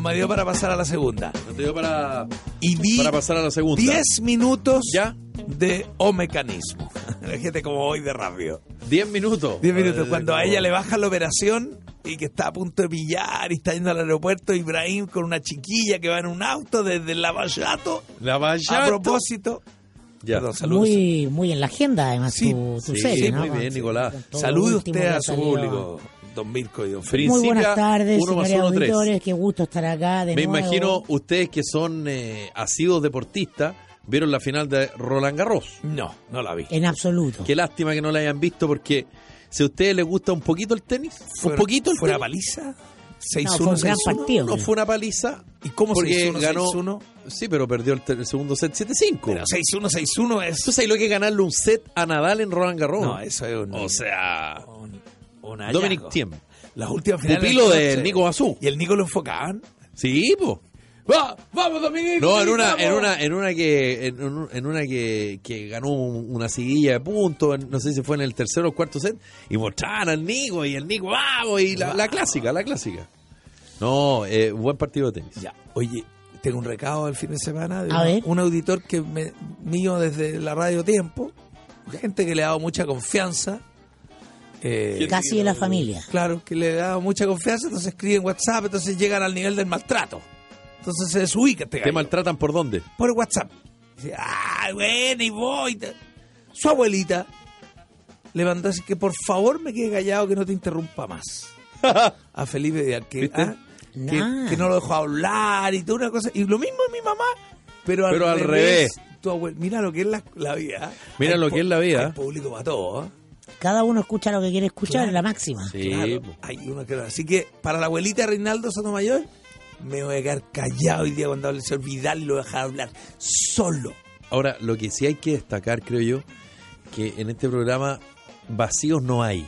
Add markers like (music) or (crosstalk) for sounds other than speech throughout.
no me dio para pasar a la segunda. No te dio para, Y vi para pasar a la segunda. 10 minutos ¿Ya? de O mecanismo. La (laughs) gente como hoy de rápido. 10 minutos. 10 minutos. Cuando a ella le baja la operación y que está a punto de pillar y está yendo al aeropuerto, Ibrahim con una chiquilla que va en un auto desde el Lavallato. La A propósito. Ya. Perdón, saludos. Muy, muy en la agenda, además, Sí, tu, tu sí, serie, sí, ¿no? muy bien, Nicolás. Salude usted a su salido. público, don Mirko y don Felipe. Muy buenas tardes, uno más señores uno, tres. auditores. Qué gusto estar acá de Me nuevo. imagino ustedes que son eh, asiduos deportistas, vieron la final de Roland Garros. No, no la vi. En absoluto. Qué lástima que no la hayan visto porque si a ustedes les gusta un poquito el tenis, Fue- un poquito el ¿Fue una tenis, paliza? No, fue un 6-1, gran 6-1. partido. no fue una paliza. ¿Y cómo porque 6-1, ganó 6-1? Sí, pero perdió el, el segundo set 7-5. Pero 6-1, 6-1 es... ¿Tú sabes lo que es ganarle un set a Nadal en Roland Garros? No, eso es un... O sea, un, un hallazgo. Dominic Thiem. Las últimas finales... Pupilo de del. Nico Basú. ¿Y el Nico lo enfocaban? Sí, po. ¡Va! ¡Vamos, Dominic! No, en una, en una, en una que, en, un- en una que, que ganó un- una seguilla de puntos, no sé si fue en el tercero o cuarto set, y mostraban al Nico y el Nico, vamos, y la, la clásica, la clásica. No, eh, buen partido de tenis. Ya, oye, tengo un recado el fin de semana de A un, ver. un auditor que me, mío desde la radio Tiempo, gente que le ha dado mucha confianza. Eh, Casi de la familia. Claro, que le dado mucha confianza, entonces escriben WhatsApp, entonces llegan al nivel del maltrato. Entonces se desubica este ¿Te maltratan por dónde? por WhatsApp. Dice, ah, bueno, y voy. Su abuelita le mandó así que por favor me quede callado que no te interrumpa más. (laughs) A Felipe que, ¿Viste? ah, que, Nah. que no lo dejó hablar y toda una cosa. Y lo mismo es mi mamá, pero al, Pero al revés. Tu abuel- mira lo que es la, la vida. Mira Hay lo que es la vida. hay público para todo. ¿eh? Cada uno escucha lo que quiere escuchar, Claro. es la máxima. Sí, Claro, hay uno que no. Así que para la abuelita Reinaldo Sotomayor, me voy a quedar callado hoy día cuando hable el señor Vidal y lo voy a dejar hablar solo. Ahora, lo que sí hay que destacar, creo yo, que en este programa vacíos no hay.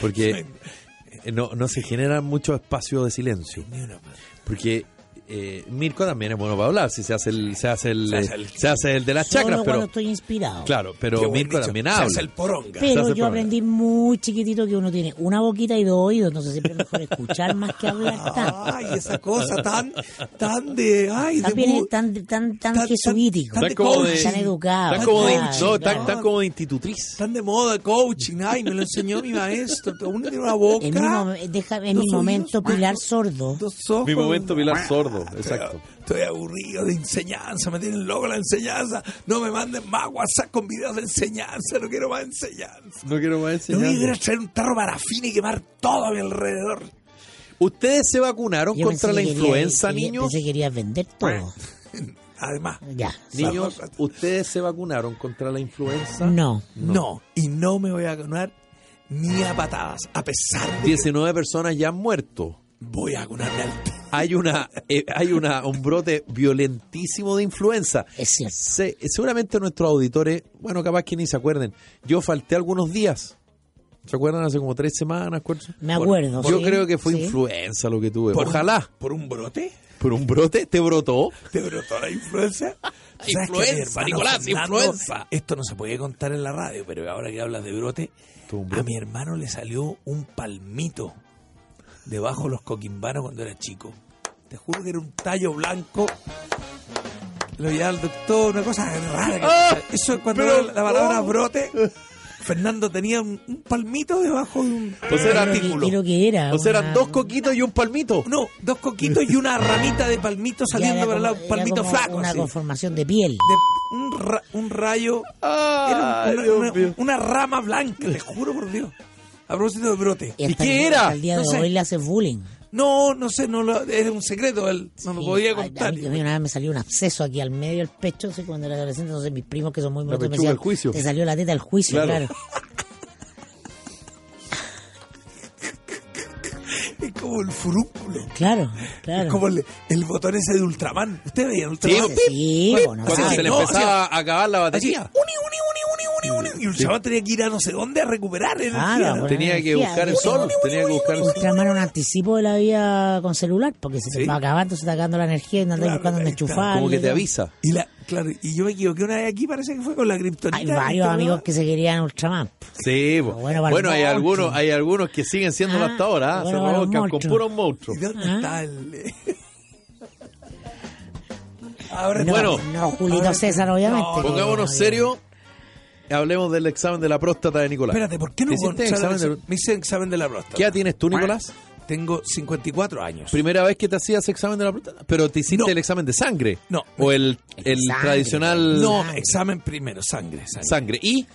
Porque (laughs) no, no se generan muchos espacios de silencio. Porque eh, Mirko también es bueno para hablar, si se hace el, se hace el, Se hace el- se hace el de las chacras, pero estoy inspirado. claro, pero buen Mirko dicho. también Se habla. hace el poronga. Se Pero yo programa. aprendí muy chiquitito que uno tiene una boquita y dos oídos, entonces siempre es mejor escuchar más que hablar tanto. Ay, esa cosa tan, tan de, ay, de También mu- es tan, tan, tan, tan- jesuítico, tan Tan como de- tan educado. Tan como de, no, claro. tan, tan como de institutriz. tan de moda coaching. Ay, me lo enseñó mi maestro. Uno tiene una boca. En mi, mom- deja- en mi momento, oídos, Pilar Sordo. Mi momento Pilar Sordo, Estoy- exacto. Estoy aburrido de enseñanza, me tienen loco la enseñanza. No me manden más WhatsApp con videos de enseñanza, no quiero más enseñanza. No quiero más No voy a ir a enseñar. traer un tarro parafina y quemar todo a mi alrededor. ¿Ustedes se vacunaron Yo contra la que influenza, quería- niños? Pensé que querías vender todo. (laughs) Además, Ya. Niños, ¿ustedes se vacunaron contra la influenza? No. no. y no me voy a vacunar ni a patadas, a pesar de que 19 personas ya han muerto. Voy a vacunarme al Hay una eh, hay una un brote violentísimo de influenza. Es cierto. Se- seguramente nuestros auditores, bueno, capaz que ni se acuerden. Yo falté algunos días. ¿Se acuerdan? Hace como tres semanas. cuatro- Me acuerdo, Yo sí, creo que fue sí. influenza lo que tuve. ¿Por- Ojalá. ¿Por un brote? ¿Por un brote? ¿Te brotó? ¿Te brotó la influenza? (laughs) ¿Sabes que a mi Influenza, Nicolás, Fernando- influenza. Esto no se puede contar en la radio, pero ahora que hablas de brote, un a brote. mi hermano le salió un palmito debajo de los coquimbanos cuando era chico. Te juro que era un tallo blanco. Lo llevaba al doctor, una cosa rara. que- Ah, Eso es cuando pero- la palabra oh. brote. Fernando tenía un, un palmito debajo de un O sea, era que- artículo. que era. O sea, eran una- dos coquitos y un palmito. No, dos coquitos y una ramita de palmito (laughs) saliendo para el lado, palmito era como flaco. Una así. conformación de piel. de un, ra- un rayo. Era una, una- una rama blanca, te juro por Dios. A propósito de brote. ¿Y hasta qué el- era? El día No de sé. hoy le hace bullying. No, no sé, no lo, era un secreto, él no lo Sí, podía a- contar. A mí, a mí una vez me salió un absceso aquí al medio del pecho, sí, cuando era adolescente, entonces mis primos que son muy motos me decían, juicio. te salió la teta del juicio, Claro. claro. (laughs) Es como el furúnculo. Claro, claro. Es como el, el botón ese de Ultraman. ¿Usted veía Ultraman? Sí, Sí, Bueno, Cuando Así, se le no, empezaba a acabar la Así, batería. uni, uni, uni, y el chaval tenía que ir a no sé dónde a recuperar energía. Claro, ¿no? Tenía que buscar el sol. Tenía que buscar el sol. Ultraman es un anticipo de la vida con celular, porque se te Sí. va acabando, se está acabando la energía y no andas Claro, buscando dónde enchufar. Como que te avisa. Y la, claro, y yo me equivoqué una vez aquí, parece que fue con la kriptonita. Hay varios amigos que se querían Ultraman. Sí. Bueno, bueno, hay algunos, hay algunos que siguen siendo Ah, hasta ahora, ¿ah? bueno, se revolcan con puros monstruos. ¿Y dónde Ah. está el...? eh? (laughs) Ahora No, Bueno. no, Julito Ahora- César, obviamente. No, Pongámonos no, serio, hablemos del examen de la próstata de Nicolás. Espérate, ¿por qué no ¿Te hiciste examen de- Me hice examen de la próstata. ¿Qué edad tienes tú, Nicolás? Tengo 54 años. Primera vez que te hacías examen de la próstata, pero te hiciste No. el examen de sangre. No. O el, el Sangre. tradicional No, Sangre. examen primero, sangre, sangre. sangre. Y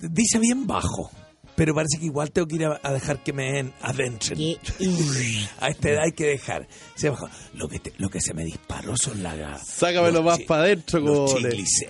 Dice bien bajo, pero parece que igual tengo que ir a, a dejar que me den adentro. que- uy, (laughs) A esta edad hay que dejar. Se bajó. Lo que, te- lo que se me disparó son las... sácamelo los más para adentro.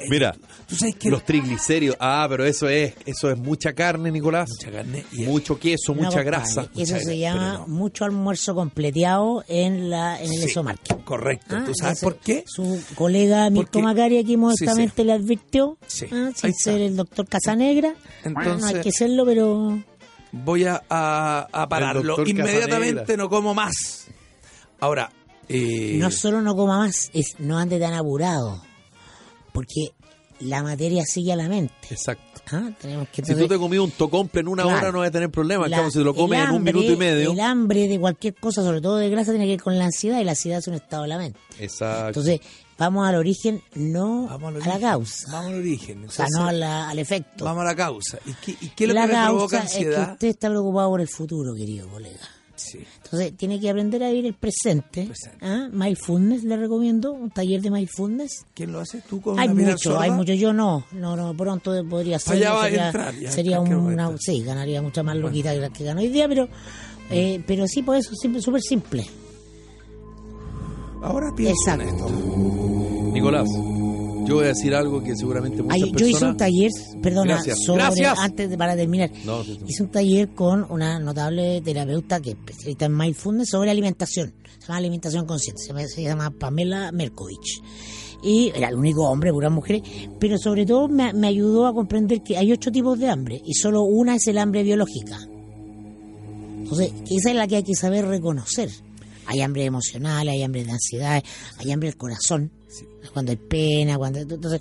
Mira, Tú sabes que los triglicéridos. Ah, pero eso es, eso es mucha carne, Nicolás. mucha carne y Mucho queso, no, mucha grasa. Eso Mucha se llama no. mucho almuerzo completeado en la en el Sí, esomarque. Correcto. Ah, ¿Tú sabes entonces, por qué? Su colega Mirko Macari aquí modestamente sí. le advirtió, Sí. ah, sin ser el doctor Casanegra. Entonces- no hay que serlo, pero Voy a, a- a pararlo. Inmediatamente Casanegra. no como más. Ahora, eh, no solo no coma más, es no ande tan apurado. Porque la materia sigue a la mente. Exacto. Ah, Tenemos que Si tú te comías un tocomple en una Claro. hora no vas a tener problema. La- si te lo comes en un minuto y medio. El hambre de cualquier cosa, sobre todo de grasa, tiene que ver con la ansiedad y la ansiedad es un estado de la mente. Exacto. Entonces, vamos al origen, no vamos al a la causa. Vamos al origen. O sea, no a la- al efecto. Vamos a la causa. ¿Y qué, y qué es lo la que causa provoca es que ansiedad? usted está preocupado por el futuro, querido colega. Sí. Entonces, tiene que aprender a vivir el presente. Presente. ¿Ah? Mindfulness, le recomiendo, un taller de mindfulness. ¿Quién lo hace? ¿Tú con Hay mucho, hay mucho. Yo no, no, no, pronto podría ser. Allá va a entrar, ya, sería una, sí, ganaría mucha más loquita que la que ganó hoy día, pero, eh, pero sí, por eso, súper simple. Ahora pienso en esto. Nicolás, yo voy a decir algo que seguramente muchas Ay, yo hice un taller, perdona, Gracias. sobre, Gracias. antes de para terminar, No, sí, sí. hice un taller con una notable terapeuta que es especialista en mindfulness sobre alimentación. Se llama alimentación consciente, se llama, se llama Pamela Merkovich. Y era el único hombre, puras mujeres, pero sobre todo me, me ayudó a comprender que hay ocho tipos de hambre y solo una es el hambre biológica. Entonces, esa es la que hay que saber reconocer. Hay hambre emocional, hay hambre de ansiedad, hay hambre del corazón. Cuando hay pena, cuando... Entonces,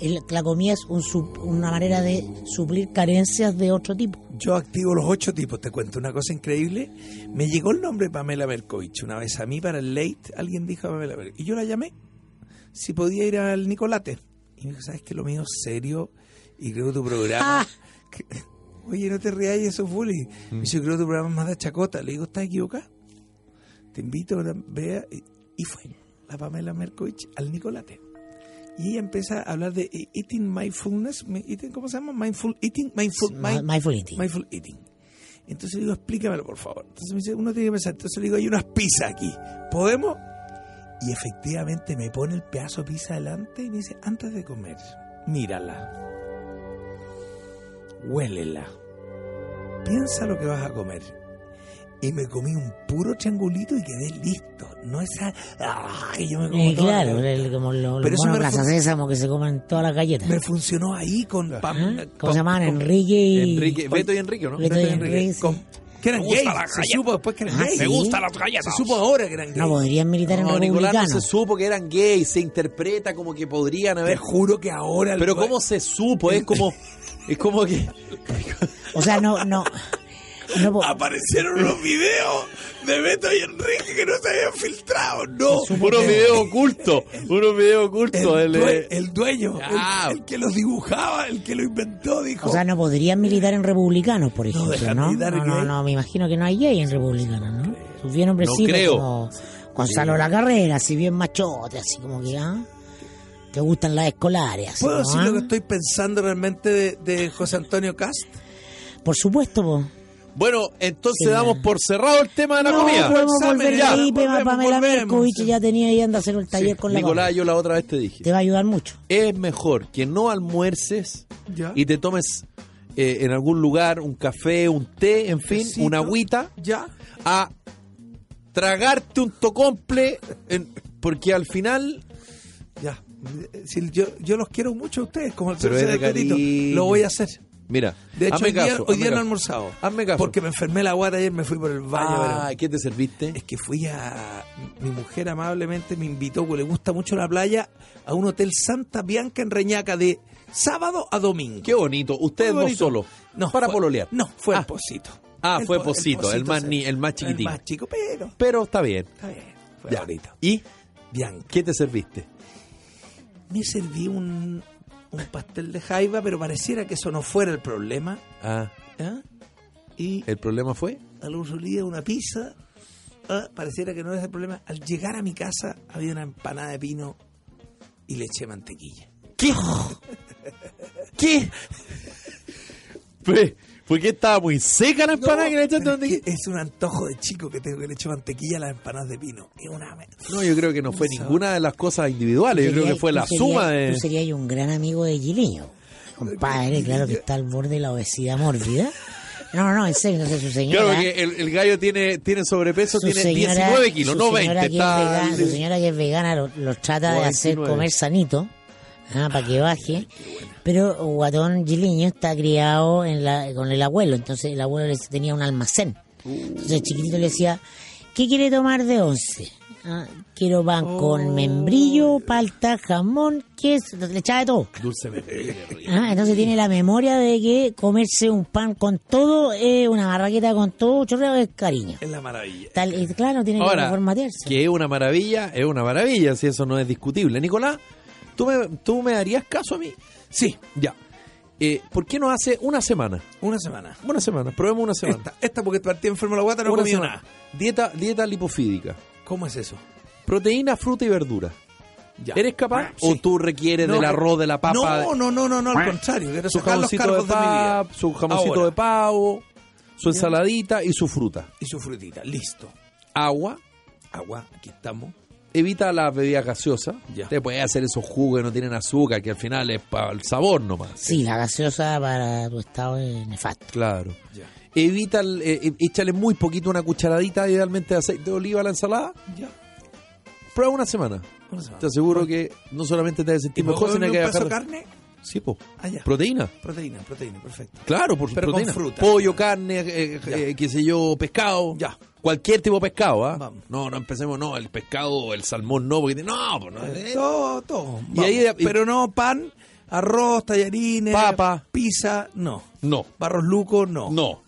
el- la comida es un sup- una manera de suplir carencias de otro tipo. Yo activo los ocho tipos. Te cuento una cosa increíble. Me llegó el nombre Pamela Merkovich. Una vez a mí para el late alguien dijo Pamela Merkovich. Y yo la llamé. Si podía ir al Nicolate. Y me dijo, ¿sabes que Lo mío es serio. Y creo que tu programa... Ah. (laughs) que- Oye, no te rías, eso es bullying. Me dice, creo que tu programa es más de chacota. Le digo, ¿estás equivocada? Te invito a que vea. Y, fue la Pamela Merkovich al Nicolate. Y ella empieza a hablar de eh, eating mindfulness. mi- eating, ¿Cómo se llama? Mindful eating. Mindful, mind- Mindful eating. Mindful eating. Entonces le digo, explícamelo, por favor. Entonces me dice, uno tiene que pensar. Entonces le digo, hay unas pizzas aquí. ¿Podemos? Y efectivamente me pone el pedazo de pizza delante y me dice, antes de comer, mírala. Huélela. Piensa lo que vas a comer. Y me comí un puro triangulito y quedé listo. No esa... ¡Ah! que yo me como Eh, toda claro, la- el- como lo- los Pero eso monos me Plaza Sésamo que se comen todas las galletas. Me funcionó ahí con... ¿Ah? pam- ¿Cómo se llaman? con- Enrique y... Enrique, Beto y Enrique, ¿no? Beto y Beto y Enrique, Enrique, sí. con- que eran gays. Se supo después que eran Ah, gays. ¿sí? Me gustan las galletas. Se supo ahora que eran gays. No podrían militar en No, Nicolás no se supo que eran gays, se interpreta como que podrían Te haber... juro que ahora... el Pero güey- ¿cómo se supo? Es como... Es como que... O sea, no, no, no po- Aparecieron (laughs) unos videos de Beto y Enrique que no se habían filtrado. No. Unos videos ocultos, unos videos ocultos. El, el, due- el dueño, Ah. el, el que los dibujaba, el que lo inventó, dijo. o sea, no podrían militar en republicanos, por ejemplo, ¿no? No, no, no, me imagino que no hay gay en republicanos, ¿no? Sus bien hombrecitos creo. como Gonzalo La Carrera, así bien machote, así como que, ¿ah? Te gustan las escolares, ¿Puedo ¿no? decir ¿ah? lo que estoy pensando realmente de, de José Antonio Cast? Por supuesto, po. Bueno, entonces Sí, damos ya. por cerrado el tema de la no, comida. podemos volver ya, Felipe, volvemos, Pamela. Merkovich ya tenía y anda a hacer el taller con la Nicolás, yo la otra vez te dije. Te va a ayudar mucho. Es mejor que no almuerces Ya. y te tomes eh, en algún lugar un café, un té, en fin, Tecito. una agüita, Ya. a tragarte un tocomple, en- porque al final Ya. Si yo, yo los quiero mucho a ustedes, como el Pero es de. Lo voy a hacer. Mira, De hecho, hazme hoy día, caso. hoy día no he almorzado. Hazme caso. Porque me enfermé la guata ayer, me fui por el baño. Ah, pero- ¿qué te serviste? Es que fui a. Mi mujer amablemente me invitó, porque le gusta mucho la playa, a un hotel Santa Bianca en Reñaca de sábado a domingo. Qué bonito. Ustedes dos solos. No, para fue- pololear. No, fue Ah. el Posito. Ah, fue po- Posito, el más ni- el más chiquitín. El más chico, pero. Pero está bien. Está bien. Fue Ya. bonito. ¿Y Bianca. qué te serviste? Me serví un, un pastel de jaiba, pero pareciera que eso no fuera el problema. Ah, ¿ah? Y el problema fue. al día una pizza. ah, pareciera que no es el problema. Al llegar a mi casa había una empanada de pino y le eché mantequilla. ¿Qué? ¿Qué? (laughs) Pues, ¿Por qué estaba muy seca la empanada que le echaste mantequilla? que es un antojo de chico que tengo que le echo mantequilla a las empanadas de pino. Es una No, yo creo que no fue Eso. ninguna de las cosas individuales. Yo creo que fue la suma de. Tú serías un gran amigo de Giliño. Compadre, claro que está al borde de la obesidad mórbida. No, no, no, en serio, entonces su señora... Claro, porque el, el gallo tiene, tiene sobrepeso, tiene señora- 19 kilos, no señora 20. que es Está vegana- su señora que es vegana los los trata de hacer 29. comer sanito ah, para que baje. Pero Guatón Giliño está criado en la, con el abuelo, entonces el abuelo tenía un almacén. Entonces el chiquitito le decía, ¿qué quiere tomar de once? Ah, quiero pan Oh. con membrillo, palta, jamón, queso, le echaba de todo. dulce. Ah, entonces tiene la memoria de que comerse un pan con todo, eh, una barraqueta con todo, chorreo es cariño. Es la maravilla. Tal, claro, tiene que Ahora, formatearse. que es una maravilla, es una maravilla, si eso no es discutible. Nicolás, ¿tú me, tú me darías caso a mí? Sí, Ya. Eh, ¿Por qué no hace una semana? una semana. Una semana, probemos una semana. Esta, esta porque partí enfermo la guata no comí nada. Dieta, dieta lipofídica. ¿Cómo es eso? Proteína, fruta y verdura. Ya. ¿Eres capaz? Ah, ¿O tú requieres No, del arroz, de la papa? No, no, no, no, no, al contrario. Quiero su los jamoncito de pavo, su jamoncito Ahora. de pavo, su ensaladita y su fruta. Y su frutita. Listo. Agua, Agua, aquí estamos. Evita las bebidas gaseosas. Ya. Te puedes hacer esos jugos que no tienen azúcar, que al final es para el sabor nomás. Sí, la gaseosa para tu estado es nefasto. Claro. Ya. Evita, el- eh, eh, échale muy poquito, una cucharadita idealmente de aceite de oliva a la ensalada. Ya. Prueba una semana. Una semana. Te aseguro que no solamente te vas a ¿Y sentir mejor, sino que un vas a pedazo de carne? Sí, po. Ah, ya. Proteína. Proteína, proteína, perfecto. Claro, por Pero con proteína. fruta. Pollo, carne, eh, Ya. eh, qué sé yo, pescado. Ya. Cualquier tipo de pescado, ¿ah? Vamos. No, no empecemos, no, el pescado, el salmón no, porque no, pues no. eh, Todo, todo. Y ahí-. Pero no pan, arroz, tallarines, Papa. pizza, no. No, Barros lucos, no. no.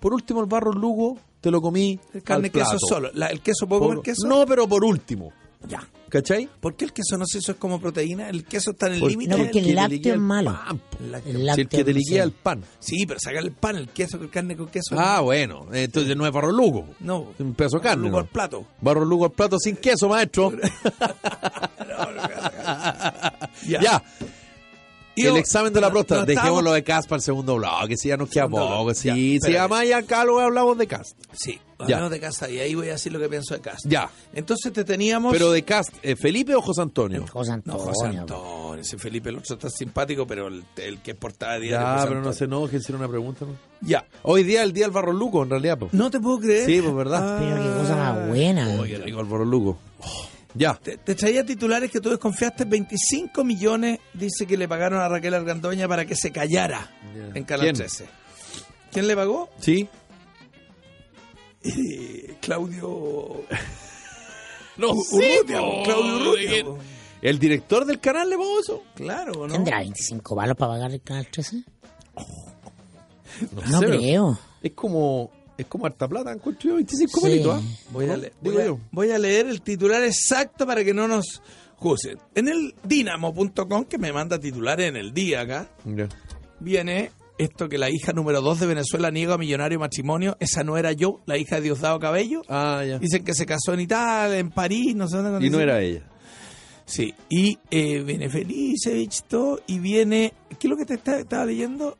Por último, el barro lugo te lo comí. Carne, al queso solo. La- ¿El queso puedo Por- comer queso? No, pero por último. Ya. ¿Cachai? ¿Por qué el queso no sé eso es como proteína? El queso está en el límite. No, porque el que te lácteo es el malo. pan, po. El lácteo. El Si el lácteo, que te sé. el pan. Sí, pero saca el pan, el queso, el carne con queso. Ah, bueno. Entonces no es barro lugo. no. Un pedazo de carne. Lugo ¿no? al plato. Barro lugo al plato sin queso, maestro. (laughs) (laughs) Ya. ya. Y el yo- examen de la no, próstata. no Dejémoslo estábamos- de CAS para el segundo blog, que si ya nos queda poco. si espérate. además ya acá lo hablamos de CAS. Sí, Ya. hablamos de casa y ahí voy a decir lo que pienso de casa. Ya. Entonces te teníamos. Pero de CAS, eh, ¿Felipe o José Antonio? José No, Antonio. José Antonio, ese Felipe el otro está simpático, pero el, el que es portada de diario. Ya, pero no se enoje si era una pregunta. ¿no? Ya. Hoy día el día del barro lugo, en realidad. po. No te puedo creer. Sí, pues verdad. Pero qué cosa más buena. Oye, qué rico el barro lugo. Ya. Te, te traía titulares que tú desconfiaste. 25 millones dice que le pagaron a Raquel Argandoña para que se callara en Canal ¿Quién? 13. ¿Quién le pagó? ¿Sí? Eh, Claudio. No Urrutia, Claudio Urrutia. ¿El director del canal le pagó eso? Claro, ¿no? ¿Tendrá 25 palos para pagar el canal 13? No, No sé, creo. Es como, es como harta plata, encuentro yo, 25 Sí. palitos, ¿ah? Voy a, le- Digo voy a- yo. voy a leer el titular exacto para que no nos juzguen. En el dinamo.com, que me manda titulares en el día acá, viene esto que la hija número 2 de Venezuela niega a millonario matrimonio. Esa no era yo, la hija de Diosdado Cabello. Ah, ya. Dicen que se casó en Italia, en París, no sé dónde. Y no era ella. Sí, y eh, viene Felicevich, todo, y viene... ¿Qué es lo que te está- estaba leyendo?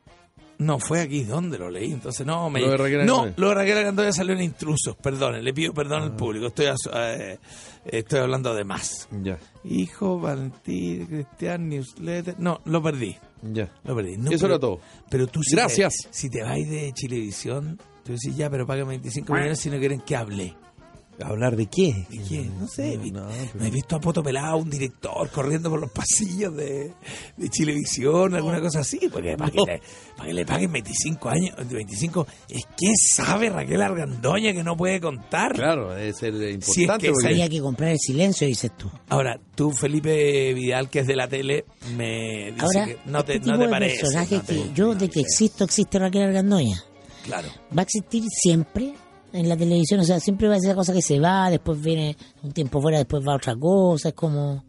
No, fue aquí donde lo leí, entonces no me... Lo de Raquel no, lo de Raquel salió en intrusos, perdón, le pido perdón Ah. al público, estoy, eh, estoy hablando de más. Ya, Hijo, Valentín, Cristian, Newsletter... No, lo perdí, ya. lo perdí. No, Eso pero- era todo. Pero tú si Gracias. Te, si te vas de Chilevisión, tú decís ya, pero págame 25 millones si no quieren que hable. ¿Hablar de qué? ¿De qué? No sé. No, No, pero- he visto a Poto Pelado, un director, corriendo por los pasillos de, de Chilevisión, alguna cosa así. Porque para, que le, para que le paguen 25 años, 25, es que sabe Raquel Argandoña que no puede contar. Claro, debe ser eh, Si es importante. que porque- Había que comprar el silencio, dices tú. Ahora, tú, Felipe Vidal, que es de la tele, me dice Ahora, que no te, este no te parece. personaje no te- que yo, de que existo, existe Raquel Argandoña. Claro. va a existir siempre en la televisión, o sea, siempre va a ser esa cosa que se va, después viene un tiempo fuera, después va otra cosa, es como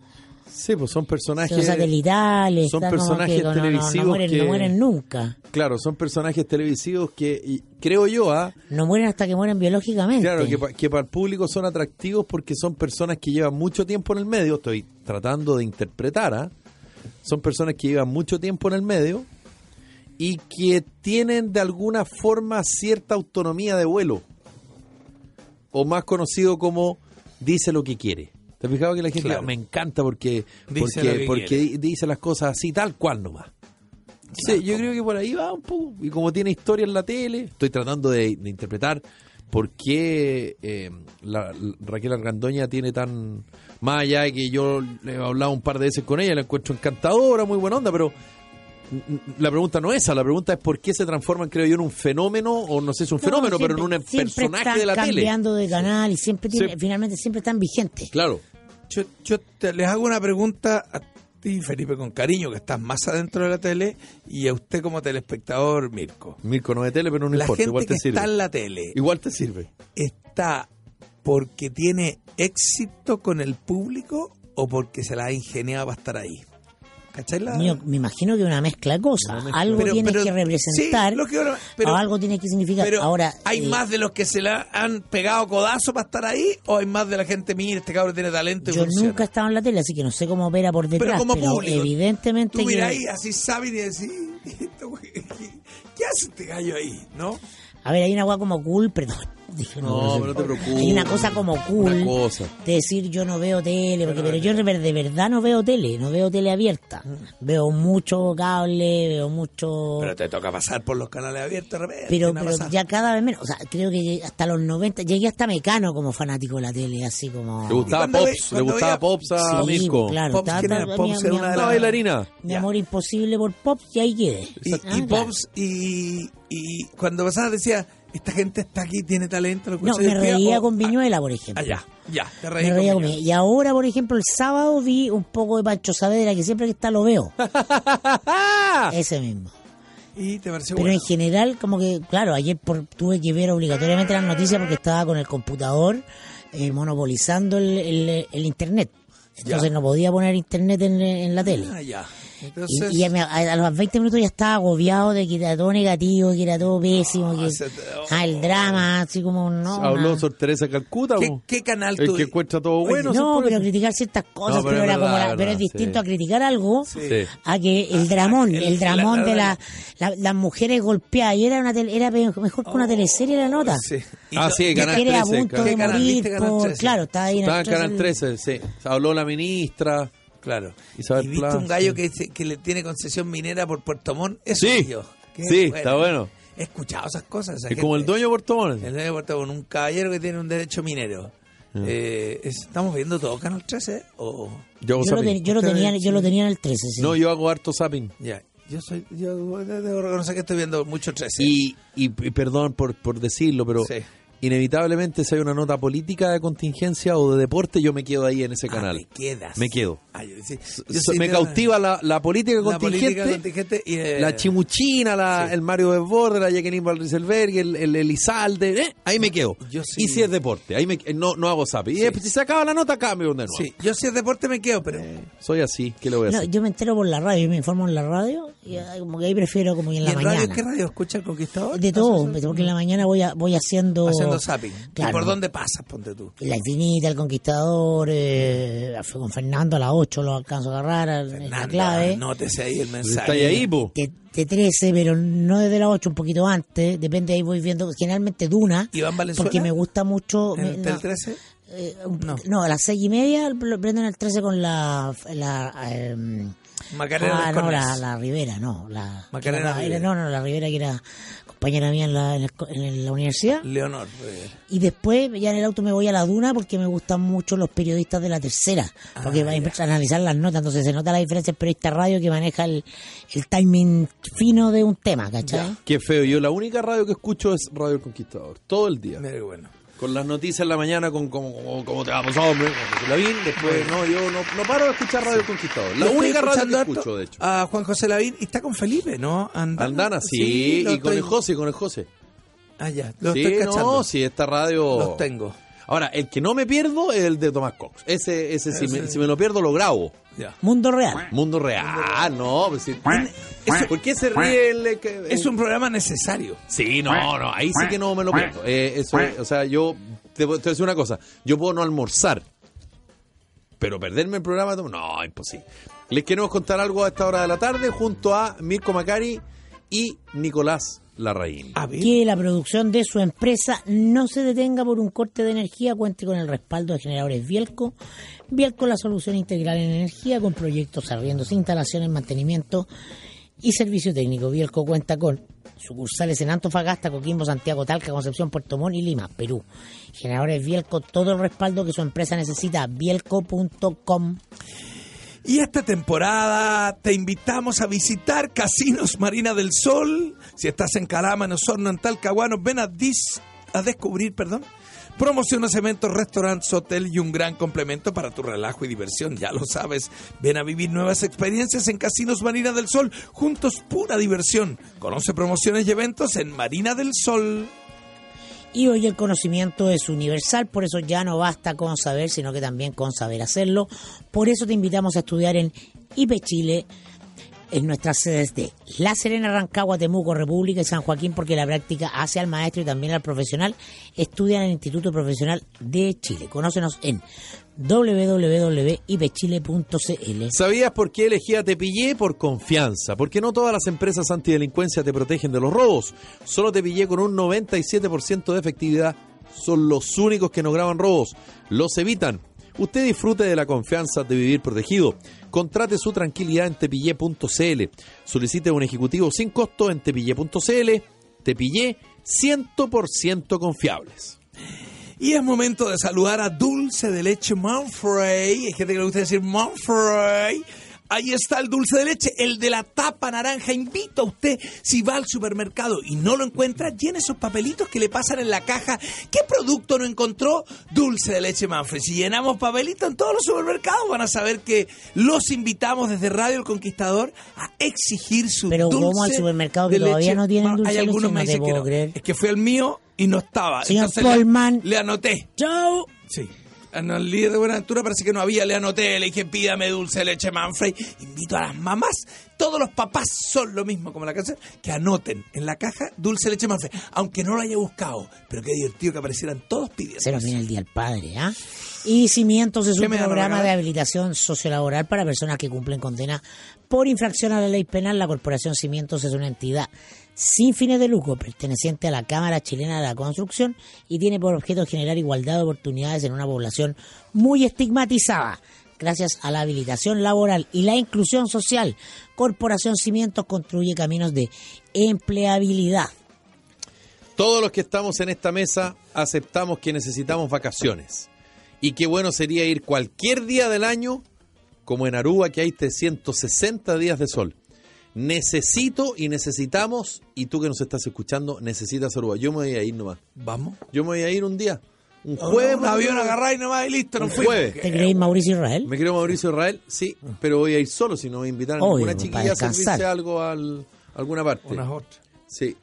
Sí, pues son personajes. son satelitales, son personajes que no- no- no, televisivos mueren, que- no mueren nunca, Claro, son personajes televisivos que y creo yo, ¿ah? no mueren hasta que mueren biológicamente. Claro, que, pa- que para el público son atractivos porque son personas que llevan mucho tiempo en el medio. Estoy tratando de interpretar, ¿ah? Son personas que llevan mucho tiempo en el medio y que tienen de alguna forma cierta autonomía de vuelo. O más conocido como dice lo que quiere. ¿Te has fijado que la gente Claro. me encanta porque, Dice porque, dice las cosas así tal cual nomás? Sí, yo creo que por ahí va un poco. Y como tiene historia en la tele, estoy tratando de, de interpretar por qué eh, la, la- Raquel Argandoña tiene tan. Más allá de que yo le he hablado un par de veces con ella, la encuentro encantadora, muy buena onda, pero la pregunta no es esa, la pregunta es por qué se transforman, creo yo, en un fenómeno, o no sé si es un No, fenómeno, pero en un personaje están de la tele. cambiando de canal y siempre tiene, Sí. finalmente siempre están vigentes. Claro. Yo, yo te- les hago una pregunta a ti, Felipe, con cariño, que estás más adentro de la tele, y a usted como telespectador, Mirko. Mirko no de tele, pero no la importa, gente igual que te sirve. está en la tele Igual te sirve. está porque tiene éxito con el público o porque se la ha ingeniado para estar ahí. ¿Cachai? La... Mío, me imagino que una mezcla de cosas. Algo Pero- tiene pero- que representar, sí, lo que ahora- pero- o algo tiene que significar. Pero Ahora, ¿hay eh, más de los que se la han pegado codazo para estar ahí? ¿O hay más de la gente, mira, este cabrón tiene talento y Yo funciona? nunca he estado en la tele, así que no sé cómo opera por detrás. Pero como público. evidentemente Tú que- miras ahí, así saben y decís, "Esto, güey, ¿qué, qué hace este gallo ahí? ¿No? A ver, hay una cosa como cool, perdón. Dije, No, pero no te preocupes. Hay una cosa como cool Una cosa. de decir yo no veo tele, porque, pero yo de ver- de verdad no veo tele, no veo tele abierta. Veo mucho cable, veo mucho... Pero te toca pasar por los canales abiertos de repente. Pero, ¿no pero ya cada vez menos. O sea, creo que hasta los 90, llegué hasta Mecano como fanático de la tele, así como... Le gustaba ¿Y cuando ve- Pops, le gustaba Pops a Sí, Mirko. claro. Pops, Pops mi- era una de bailarina. Mi Ya. amor imposible por Pops y ahí quedé. Y, Ah, y claro. Pops, y, y cuando pasaba decía, esta gente está aquí, tiene talento. lo No, me reía con ah, Viñuela, por ejemplo. Ah, ya, te Me reí con reía con Viñuela. Viñuela. Y ahora, por ejemplo, el sábado vi un poco de Pancho Saavedra, que siempre que está lo veo. (laughs) Ese mismo. Y te pareció Pero bueno. en general, como que, claro, ayer por- tuve que ver obligatoriamente las noticias porque estaba con el computador eh, monopolizando el, el- el internet. Entonces Ya. no podía poner internet en, en la tele. Ah, ya. Y, Entonces, y me- a, a los 20 minutos ya estaba agobiado de que era todo negativo, que era todo pésimo, que, se te- ah, el drama, así como no. Habló una- Sor Teresa Calcuta. ¿Qué, qué canal El tú? que encuentra todo Oye, bueno. no, pero criticar ciertas cosas, No, pero pero, es era como verdad, la- pero es distinto sí. a criticar algo Sí. A que el dramón, el- el, dramón la- de la, la- las mujeres golpeadas, y era una tele- era mejor que una teleserie la nota. Sí. Y Ah, sí, Que Canal quiere a 13, punto de ¿Qué canal morir por, 13? claro, está ahí en Estaba el en Canal 13. 13, sí. Habló la ministra. Claro. Isabel y viste un gallo sí. que, dice- que le tiene concesión minera por Puerto Montt. Eso Sí. yo. Sí, está bueno. He escuchado esas cosas. esa Es como el dueño de Puerto Montt. El dueño de Puerto Montt, un caballero que tiene un derecho minero. Eh, es- ¿Estamos viendo todo Canal 13? O... Yo, lo, zapping. ten- yo lo Usted tenía, yo lo tenía en el 13, sí. No, yo hago harto zapping. Ya. Yo soy, yo debo reconocer que estoy viendo mucho 13. Y, y, y perdón por, por decirlo, pero Sí. Inevitablemente si hay una nota política de contingencia o de deporte, yo me quedo ahí en ese Ah, canal. me quedas. Me quedo. Ah, yo- sí. So- Yo soy me cautiva la, la política la contingente, política contingente y eh, la chimuchina, la, sí. el Mario Desbordes, la Jacqueline Valriselberg, el, el Elizalde, ¿eh? ahí me quedo. Yo sí. Y si es deporte, ahí me, no, no hago zapping. Y si se acaba la nota, cambio de nuevo. Sí, yo si es deporte me quedo, pero... Soy así, ¿qué le voy a No, hacer? yo me entero por la radio, yo me informo en la radio y ah, como que ahí prefiero como que en ¿Y la en radio mañana. qué radio escucha el Conquistador? De todo, porque en la mañana voy a, voy haciendo... Haciendo zapping. Claro. ¿Y por dónde pasas, ponte tú? La Infinita, El Conquistador, eh, fue con Fernando a las 8 lo alcanzo a agarrar, en la Fernando, clave. Anótese ahí el mensaje. ¿Está ahí, po? De, de 13, pero no desde las 8, un poquito antes, depende, ahí voy viendo, generalmente Duna, ¿Iván Valenzuela? porque me gusta mucho... ¿En el no, Tel 13? eh, un- No. no. a las 6 y media prenden el 13 con la... la em, Macarena ah, no, la, la Rivera, no. La, Macarena era- Rivera. No, no, la Rivera que era compañera mía en la, en el co- en la universidad. Leonor. eh, Y después ya en el auto me voy a la duna porque me gustan mucho los periodistas de la tercera. Porque Ah, va a ya. analizar las notas. Entonces se nota la diferencia del periodista radio que maneja el, el timing fino de un tema, ¿cachai? Qué feo. Yo la única radio que escucho es Radio El Conquistador. Todo el día. Mira bueno. Con las noticias en la mañana, con cómo, te va, pues, hombre, con José Lavín. Después, no, yo no, no paro de escuchar Radio Conquistador. La estoy única radio que escucho, de hecho. A Juan José Lavín. Y está con Felipe, ¿no? Andana. Andana, sí, lo y con el estoy- José, con el José. Ah, ya. Lo sí, estoy cachando. no, sí, esta radio... Los tengo. Ahora, el que no me pierdo es el de Tomás Cox. Ese, ese, si, Ese- me, si me lo pierdo, lo grabo. Ya. Mundo real. Mundo real, no. Pues, sí. Eso- ¿Por qué se ríe el Es un programa necesario. Sí, no, no, ahí sí que no me lo pierdo. Eh, eso es, o sea, yo te, te voy a decir una cosa, yo puedo no almorzar, pero perderme el programa, no, imposible. Les queremos contar algo a esta hora de la tarde junto a Mirko Macari y Nicolás Larraín. A ver. Que la producción de su empresa no se detenga por un corte de energía, cuente con el respaldo de generadores Bielco. Bielco, la solución integral en energía con proyectos, arriendos, instalaciones, mantenimiento y servicio técnico. Bielco cuenta con sucursales en Antofagasta, Coquimbo, Santiago, Talca, Concepción, Puerto Montt y Lima, Perú. Generadores Bielco, todo el respaldo que su empresa necesita. Bielco.com. Y esta temporada te invitamos a visitar Casinos Marina del Sol. Si estás en Calama, en Osorno, en Talcahuano, ven a, a descubrir, perdón, promociones, eventos, restaurantes, hotel y un gran complemento para tu relajo y diversión. Ya lo sabes, ven a vivir nuevas experiencias en Casinos Marina del Sol. Juntos, pura diversión. Conoce promociones y eventos en Marina del Sol. Y hoy el conocimiento es universal, por eso ya no basta con saber, sino que también con saber hacerlo. Por eso te invitamos a estudiar en IP Chile, en nuestras sedes de La Serena, Rancagua, Temuco, República y San Joaquín, porque la práctica hace al maestro y también al profesional. Estudia en el Instituto Profesional de Chile. Conócenos en www.ipchile.cl. ¿Sabías por qué elegí a Tepillé? Por confianza. Porque no todas las empresas antidelincuencia te protegen de los robos. Solo Tepillé con un 97% de efectividad son los únicos que no graban robos. Los evitan. Usted disfrute de la confianza de vivir protegido. Contrate su tranquilidad en tepillé.cl. Solicite un ejecutivo sin costo en tepillé.cl. Tepillé 100% confiables. Y es momento de saludar a Dulce de Leche Manfrey. Hay gente que le gusta decir Manfrey. Ahí está el dulce de leche, el de la tapa naranja. Invito a usted, si va al supermercado y no lo encuentra, llene esos papelitos que le pasan en la caja. ¿Qué producto no encontró? Dulce de leche Manfrey. Si llenamos papelitos en todos los supermercados, van a saber que los invitamos desde Radio El Conquistador a exigir su Pero dulce ¿cómo al supermercado que todavía leche? no tienen dulce Hay de algunos leche? me No dicen que puedo no. creer. Es que fue el mío y no estaba. Señor Entonces le- le anoté. ¡Chao! Sí. En el líder de Buenaventura parece que no había, le anoté, le dije pídame dulce leche Manfrey. Invito a las mamás, todos los papás son lo mismo como la canción, que anoten en la caja dulce leche Manfrey, aunque no lo haya buscado, pero qué divertido que aparecieran todos pidiendo. Se nos viene el Día del Padre, ¿ah? Y Cimientos es ¿Qué un programa de habilitación sociolaboral para personas que cumplen condena por infracción a la ley penal. La Corporación Cimientos es una entidad sin fines de lucro perteneciente a la Cámara Chilena de la Construcción y tiene por objeto generar igualdad de oportunidades en una población muy estigmatizada. Gracias a la habilitación laboral y la inclusión social, Corporación Cimientos construye caminos de empleabilidad. Todos los que estamos en esta mesa aceptamos que necesitamos vacaciones. Y qué bueno sería ir cualquier día del año, como en Aruba, que hay 360 días de sol. Necesito y necesitamos, y tú que nos estás escuchando, necesitas Aruba. Yo me voy a ir nomás. Vamos. Yo me voy a ir un día. Un jueves. un avión agarráis nomás y listo, Un nos fuimos. jueves. ¿Te creéis Mauricio Israel? Me creo Mauricio Israel, sí, pero voy a ir solo, si no voy a invitar a Obvio, ninguna chiquilla a servirse algo al, a alguna parte. Unas otras. Sí.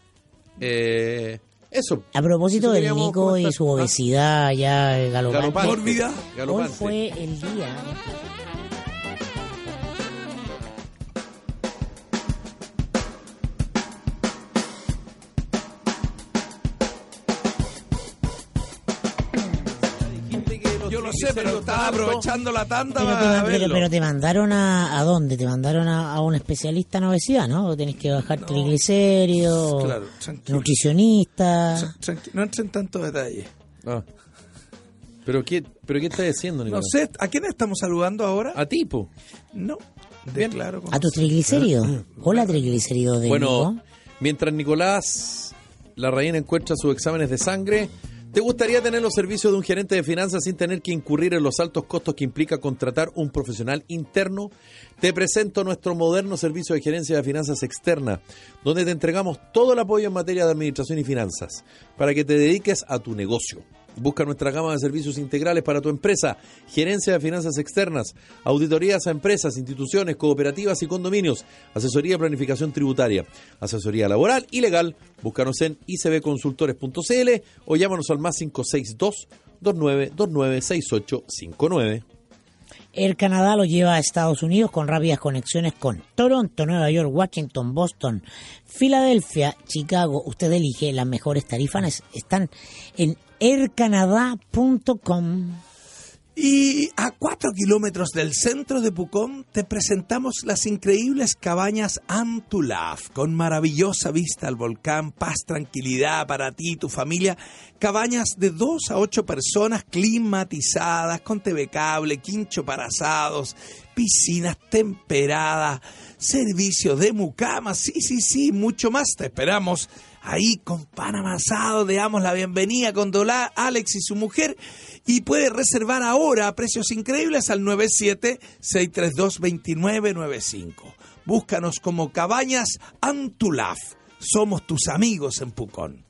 Eh, eso. A propósito Eso del Nico y su Ah, obesidad ya galopante, galopante. Galopante. fue el día. Pero estaba aprovechando la tanda Pero te, para man- pero- te mandaron a, a dónde? Te mandaron a, a un especialista en obesidad, ¿no? O tenés que bajar triglicéridos, Claro, tranquilo. nutricionista. Tranqui- no entren en tantos detalles. Ah. ¿Pero qué, pero qué estás diciendo, No Nicolás? sé, ¿a quién estamos saludando ahora? A tipo. No, Bien. declaro. A tus triglicéridos. Hola, triglicéridos de Bueno, Nico. mientras Nicolás la reina encuentra sus exámenes de sangre, ¿te gustaría tener los servicios de un gerente de finanzas sin tener que incurrir en los altos costos que implica contratar un profesional interno? Te presento nuestro moderno servicio de gerencia de finanzas externa, donde te entregamos todo el apoyo en materia de administración y finanzas, para que te dediques a tu negocio. Busca nuestra gama de servicios integrales para tu empresa, gerencia de finanzas externas, auditorías a empresas, instituciones, cooperativas y condominios, asesoría y planificación tributaria, asesoría laboral y legal. Búscanos en icbconsultores.cl o llámanos al más 562 2929 6859. Air Canadá lo lleva a Estados Unidos con rápidas conexiones con Toronto, Nueva York, Washington, Boston, Filadelfia, Chicago. Usted elige las mejores tarifas. Están en Y a cuatro kilómetros del centro de Pucón te presentamos las increíbles cabañas Antulaf, con maravillosa vista al volcán, paz, tranquilidad para ti y tu familia. Cabañas de dos a ocho personas climatizadas, con TV cable, quincho para asados, piscinas temperadas, servicio de mucamas, sí, sí, sí, mucho más. Te esperamos ahí con pan amasado. Le damos la bienvenida con Dolá, Alex y su mujer. Y puede reservar ahora a precios increíbles al 97-632-2995. Búscanos como Cabañas Antulaf. Somos tus amigos en Pucón.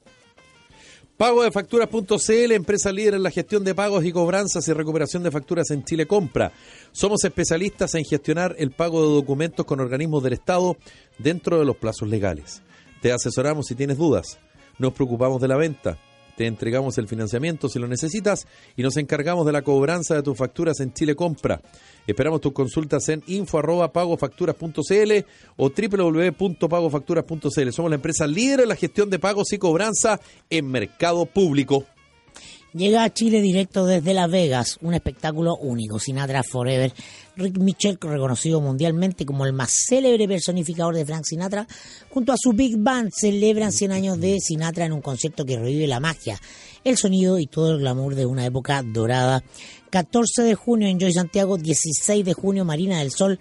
Pago de facturas.cl, empresa líder en la gestión de pagos y cobranzas y recuperación de facturas en Chile Compra. Somos especialistas en gestionar el pago de documentos con organismos del Estado dentro de los plazos legales. Te asesoramos si tienes dudas. Nos preocupamos de la venta. Te entregamos el financiamiento si lo necesitas y nos encargamos de la cobranza de tus facturas en Chile Compra. Esperamos tus consultas en info@pagofacturas.cl o www.pagofacturas.cl. Somos la empresa líder en la gestión de pagos y cobranza en mercado público. Llega a Chile directo desde Las Vegas, un espectáculo único, Sinatra Forever. Rick Mitchell, reconocido mundialmente como el más célebre personificador de Frank Sinatra, junto a su Big Band celebran 100 años de Sinatra en un concierto que revive la magia, el sonido y todo el glamour de una época dorada. 14 de junio en Joy Santiago, 16 de junio Marina del Sol,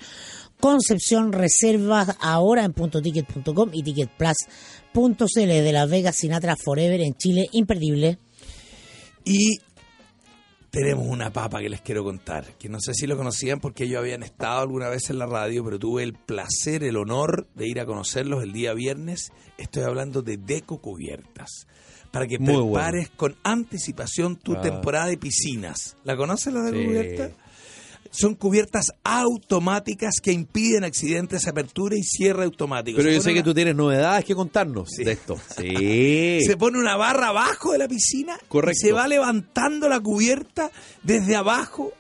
Concepción, reservas ahora en puntoticket.com y ticketplus.cl de Las Vegas, Sinatra Forever en Chile, imperdible. Y tenemos una papa que les quiero contar, que no sé si lo conocían porque ellos habían estado alguna vez en la radio, pero tuve el placer, el honor de ir a conocerlos el día viernes. Estoy hablando de Deco Cubiertas. Para que Muy prepares con anticipación tu Ah. temporada de piscinas. ¿La conoces la Deco Sí. Cubiertas? Son cubiertas automáticas que impiden accidentes, apertura y cierre automático. Pero Se yo sé que tú tienes novedades que contarnos Sí. de esto. Sí. se pone una barra abajo de la piscina Correcto. y se va levantando la cubierta desde abajo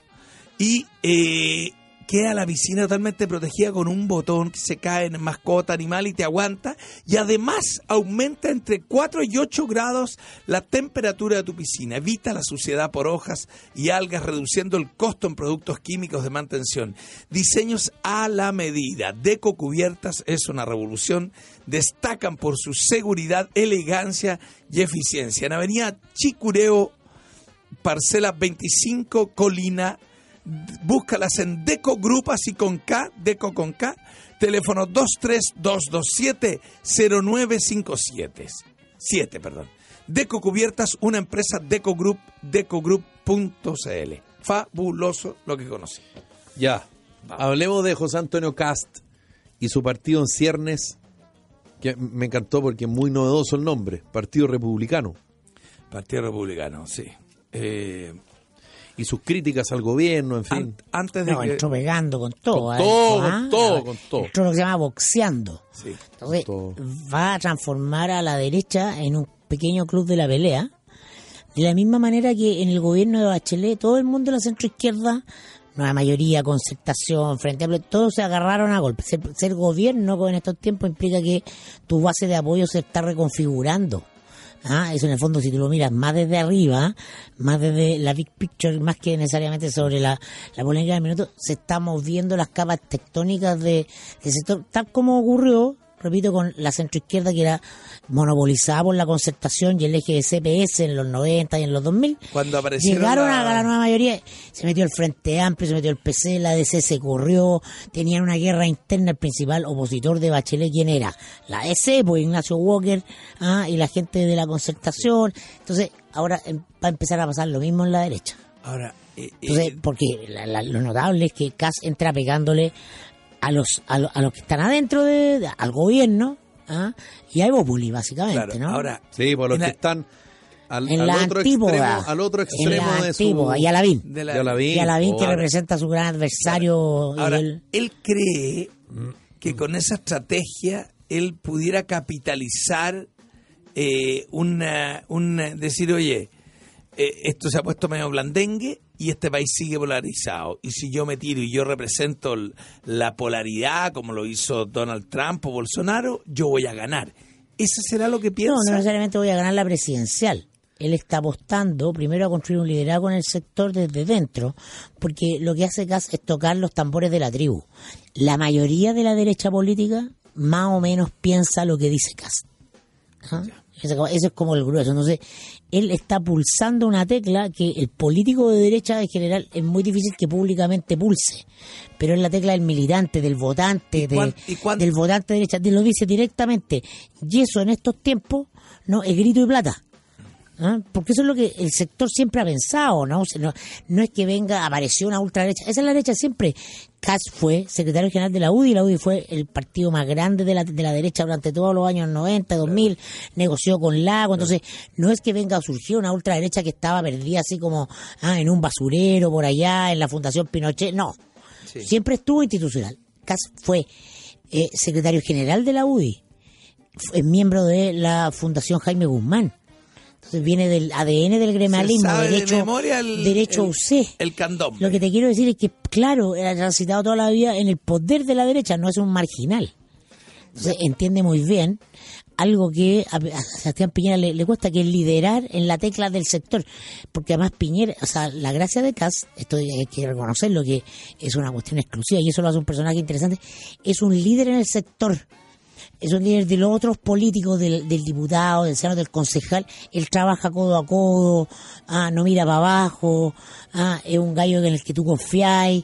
y eh, queda la piscina totalmente protegida con un botón que se cae en mascota animal y te aguanta y además aumenta entre 4 y 8 grados la temperatura de tu piscina, evita la suciedad por hojas y algas reduciendo el costo en productos químicos de mantención. Diseños a la medida. Deco Cubiertas es una revolución. Destacan por su seguridad, elegancia y eficiencia. En Avenida Chicureo, parcela 25, Colina. Búscalas en Deco Group, así con K, Deco con K. Teléfono 23227-0957. 7, perdón. Deco Cubiertas, una empresa Deco Group, decogroup.cl. Fabuloso lo que conocí. Ya. Hablemos de José Antonio Cast y su partido en ciernes, que me encantó porque es muy novedoso el nombre, Partido Republicano. Partido Republicano, sí. Eh, Y sus críticas al gobierno, en fin. an- antes de No, que... entró pegando con todo. Con ¿eh? todo, con Ah, todo, con todo. Entró lo que se llama boxeando. Sí. Entonces, va a transformar a la derecha en un pequeño club de la pelea. De la misma manera que en el gobierno de Bachelet, todo el mundo de la centroizquierda, nueva mayoría, concertación, frente a todos se agarraron a golpe. Ser, ser gobierno en estos tiempos implica que tu base de apoyo se está reconfigurando. Ah, eso en el fondo, si tú lo miras más desde arriba, más desde la big picture, más que necesariamente sobre la, la polémica del minuto, se están moviendo las capas tectónicas de, del sector, tal como ocurrió repito, con la centroizquierda que era monopolizada por la concertación y el eje de CPS en los 90 y en los 2000. Cuando aparecieron Llegaron la- a la nueva mayoría, se metió el Frente Amplio, se metió el PC, la DC se corrió, tenían una guerra interna, el principal opositor de Bachelet, ¿quién era? La DC, pues Ignacio Walker, ah, y la gente de la concertación. Entonces, ahora em, va a empezar a pasar lo mismo en la derecha. Ahora, eh, Entonces, eh, porque la- la- lo notable es que Kass entra pegándole a los a, lo- a los que están adentro de, de- al gobierno ¿ah? y a Evopoli, básicamente, claro, ¿no? ahora, Sí, por los en que la- están al, en al la otro antípoda, extremo, al otro en extremo la de su... y a Lavín, de la- Ya la vi. y a Lavín que Oh, representa a su gran adversario Ahora, él- él cree que con esa estrategia él pudiera capitalizar eh, una, una- decir, oye, eh, esto se ha puesto medio blandengue y este país sigue polarizado. Y si yo me tiro y yo represento la polaridad, como lo hizo Donald Trump o Bolsonaro, yo voy a ganar. ¿Eso será lo que no, piensa? no necesariamente voy a ganar la presidencial. Él está apostando primero a construir un liderazgo en el sector desde dentro, porque lo que hace Kass es tocar los tambores de la tribu. La mayoría de la derecha política más o menos piensa lo que dice Kass. Ajá. Ese es como el grueso. Entonces, él está pulsando una tecla que el político de derecha en general es muy difícil que públicamente pulse. Pero es la tecla del militante, del votante, ¿Y cuán- de- y cuán- del votante de derecha. Lo dice directamente. Y eso en estos tiempos no es grito y plata. ¿Ah? Porque eso es lo que el sector siempre ha pensado, ¿no? O sea, no, no es que venga, apareció una ultraderecha. Esa es la derecha siempre. Kass fue secretario general de la UDI, la UDI fue el partido más grande de la, de la derecha durante todos los años 90, 2000, negoció con Lago, entonces no es que venga a surgir una ultraderecha que estaba perdida así como ah, en un basurero por allá, en la Fundación Pinochet, no. Sí. Siempre estuvo institucional. Kass fue eh, secretario general de la UDI, es miembro de la Fundación Jaime Guzmán. Viene del ADN del de derecho, memoria el- derecho el- UC. el candombe. Lo que te quiero decir es que, claro, era transitado toda la vida en el poder de la derecha, no es un marginal. Entonces entiende muy bien algo que a, a Sebastián Piñera le, le cuesta, que es liderar en la tecla del sector. Porque además Piñera, o sea, la gracia de Cas, esto hay que reconocerlo, que es una cuestión exclusiva y eso lo hace un personaje interesante, es un líder en el sector es un líder de los otros políticos, del, del diputado, del senador, del concejal. Él trabaja codo a codo, ah, no mira para abajo, ah, es un gallo en el que tú confías.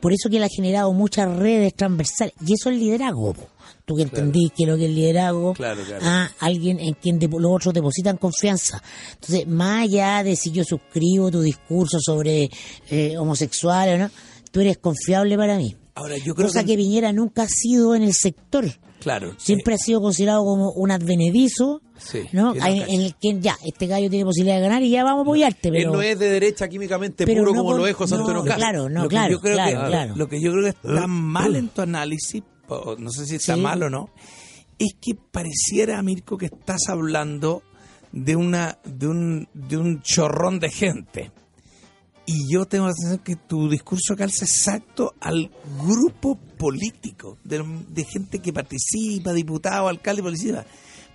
Por eso que él ha generado muchas redes transversales. Y eso es liderazgo. po. Tú que entendís que lo que es liderazgo, Claro, claro. ah, alguien en quien los otros depositan confianza. Entonces, más allá de si yo suscribo tu discurso sobre eh, homosexuales o no, tú eres confiable para mí. Ahora, yo creo Cosa que, que Piñera nunca ha sido en el sector claro, siempre ha sido considerado como un advenedizo, Sí, ¿no? no en, el que ya, este gallo tiene posibilidad de ganar y ya vamos a apoyarte, pero... Él no es de derecha químicamente pero puro no como lo es José no, Antonio Castro. Claro, no, lo que claro, yo creo claro, que, claro. Lo que yo creo que está mal en tu análisis, no sé si está Sí. mal o no, es que pareciera, Mirko, que estás hablando de una de un, de un chorrón de gente. Y yo tengo la sensación que tu discurso calza exacto al grupo político, de, gente que participa, diputado, alcalde, policía.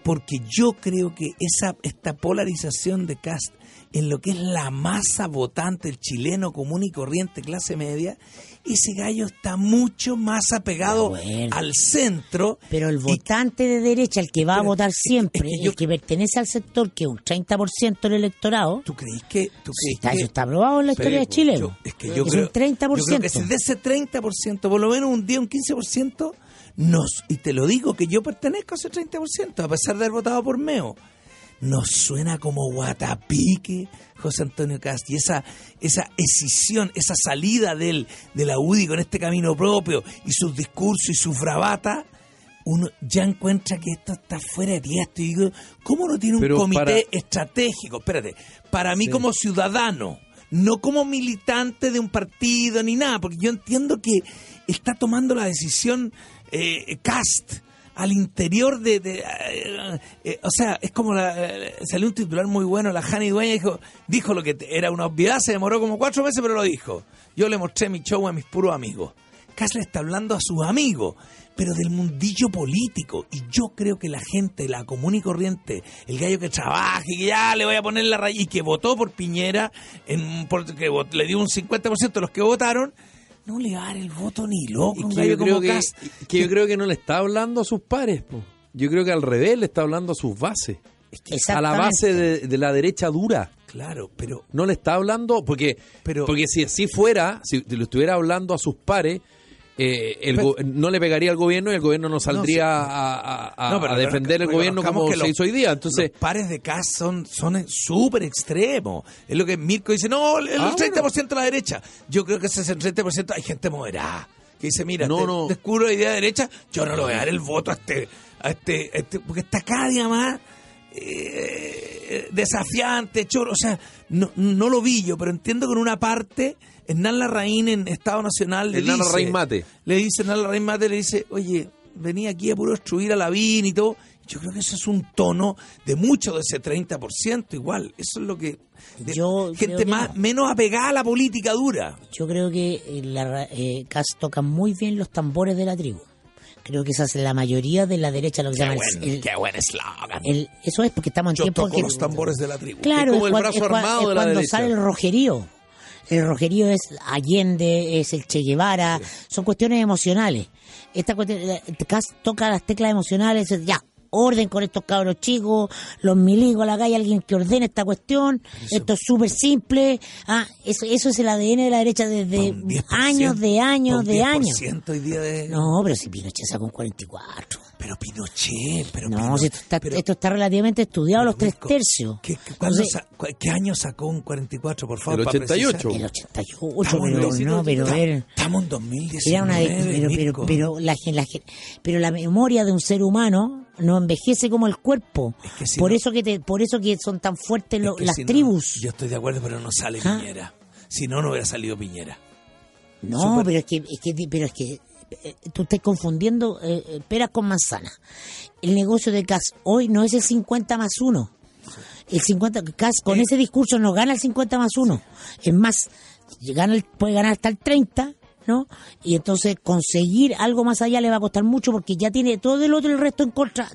Porque yo creo que esa esta polarización de cast en lo que es la masa votante, el chileno común y corriente, clase media, ese gallo está mucho más apegado Bueno. al centro. Pero el y- votante de derecha, el que va a votar siempre, es que yo- el que pertenece al sector, que es un 30% del electorado, ¿Tú crees que.? Tú crees está, que eso está aprobado en la historia de Chile. Yo- es que yo es creo, un 30%. yo creo que si de ese 30%, por lo menos un día, un 15%, nos, y te lo digo que yo pertenezco a ese 30%, a pesar de haber votado por Meo, nos suena como guatapique José Antonio Cast y esa, esa escisión, esa salida de él, de la UDI con este camino propio y sus discursos y sus bravatas, uno ya encuentra que esto está fuera de tiesto y digo, ¿cómo no tiene un Pero comité para- estratégico? Espérate, para mí Sí. como ciudadano, no como militante de un partido ni nada, porque yo entiendo que está tomando la decisión eh, Cast al interior de, eh, eh, o sea, es como la, eh, salió un titular muy bueno, la Jani Dueña dijo, dijo lo que era una obviedad, se demoró como cuatro meses, pero lo dijo. Yo le mostré mi show a mis puros amigos. Cast le está hablando a sus amigos, pero del mundillo político. Y yo creo que la gente, la común y corriente, el gallo que trabaja y que ya le voy a poner la raya y que votó por Piñera, en, porque vot- le dio un 50% de los que votaron, no le va a dar el voto ni loco. Y que yo, creo que, que yo creo que no le está hablando a sus pares. po. Yo creo que al revés le está hablando a sus bases. A la base de, de la derecha dura. Claro, pero No le está hablando, porque, Pero- porque si así fuera, si lo estuviera hablando a sus pares, eh, el Pero- no le pegaría al gobierno y el gobierno no saldría sí. a, a- a- No, pero a defender el gobierno como que se los- hizo hoy día. Entonces, los pares de Kass son son súper extremos. Es lo que Mirko dice, no, el, Ah, 30% a la derecha. Yo creo que ese es el 30% hay gente moderada. Que dice, mira, No, te- no. descubro la idea de derecha, yo no le voy a dar el voto a este, a este, a este- porque está cada día más eh, desafiante, choro. O sea, no, no lo vi yo, pero entiendo que en una parte, Hernán Larraín en Estado Nacional le Hernán dice... Larraín Mate. Le dice Hernán Larraín Mate, le dice, oye, venía aquí a puro destruir a Lavín y todo. Yo creo que eso es un tono de mucho de ese 30% igual. Eso es lo que... de- Yo gente que más no. menos apegada a la política dura. Yo creo que eh, la, eh, toca muy bien los tambores de la tribu. Creo que esa es la mayoría de la derecha, lo que se llama el- el- buen eslogan. eso es porque estamos en Yo tiempo toco que los tambores de la tribu. Claro, Es como el cuan- brazo cuan- armado es de la cuando derecha. sale el rojerío. El rojerío es Allende, es el Che Guevara, son cuestiones emocionales. Esta cuestión, Kass toca las teclas emocionales, es, ya, orden con estos cabros chicos, los miligos a la calle, alguien que ordene esta cuestión, esto es súper simple, ah, eso, eso es el ADN de la derecha desde Un 10%, años de años de años. 10% hoy día de... No, pero si Pinochet sacó un 44. Pero Pinochet, pero No, Pino- si esto está, pero- esto está relativamente estudiado, pero, los tres tercios. ¿qué, qué- Entonces, ¿Qué año sacó un 44, por favor? El para 88. precisar? El 88, Estamos en pero no, pero ta- él... Estamos en 2019, Era una de- pero, pero, pero, la, pero la memoria de un ser humano no envejece como el cuerpo. Es que si por no- eso que te, por eso que son tan fuertes Es lo- las si no- tribus. yo estoy de acuerdo, pero no sale Ah. Piñera. Si no, no hubiera salido Piñera. no, pero es que, es que, pero es que eh, tú estás confundiendo eh, eh, peras con manzanas. El negocio de CAS hoy no es el 50 más 1. El 50, CAS con ese discurso no gana el 50 más 1. Es más, gana el- puede ganar hasta el 30, ¿no? Y entonces conseguir algo más allá le va a costar mucho porque ya tiene todo el otro y el resto en contra,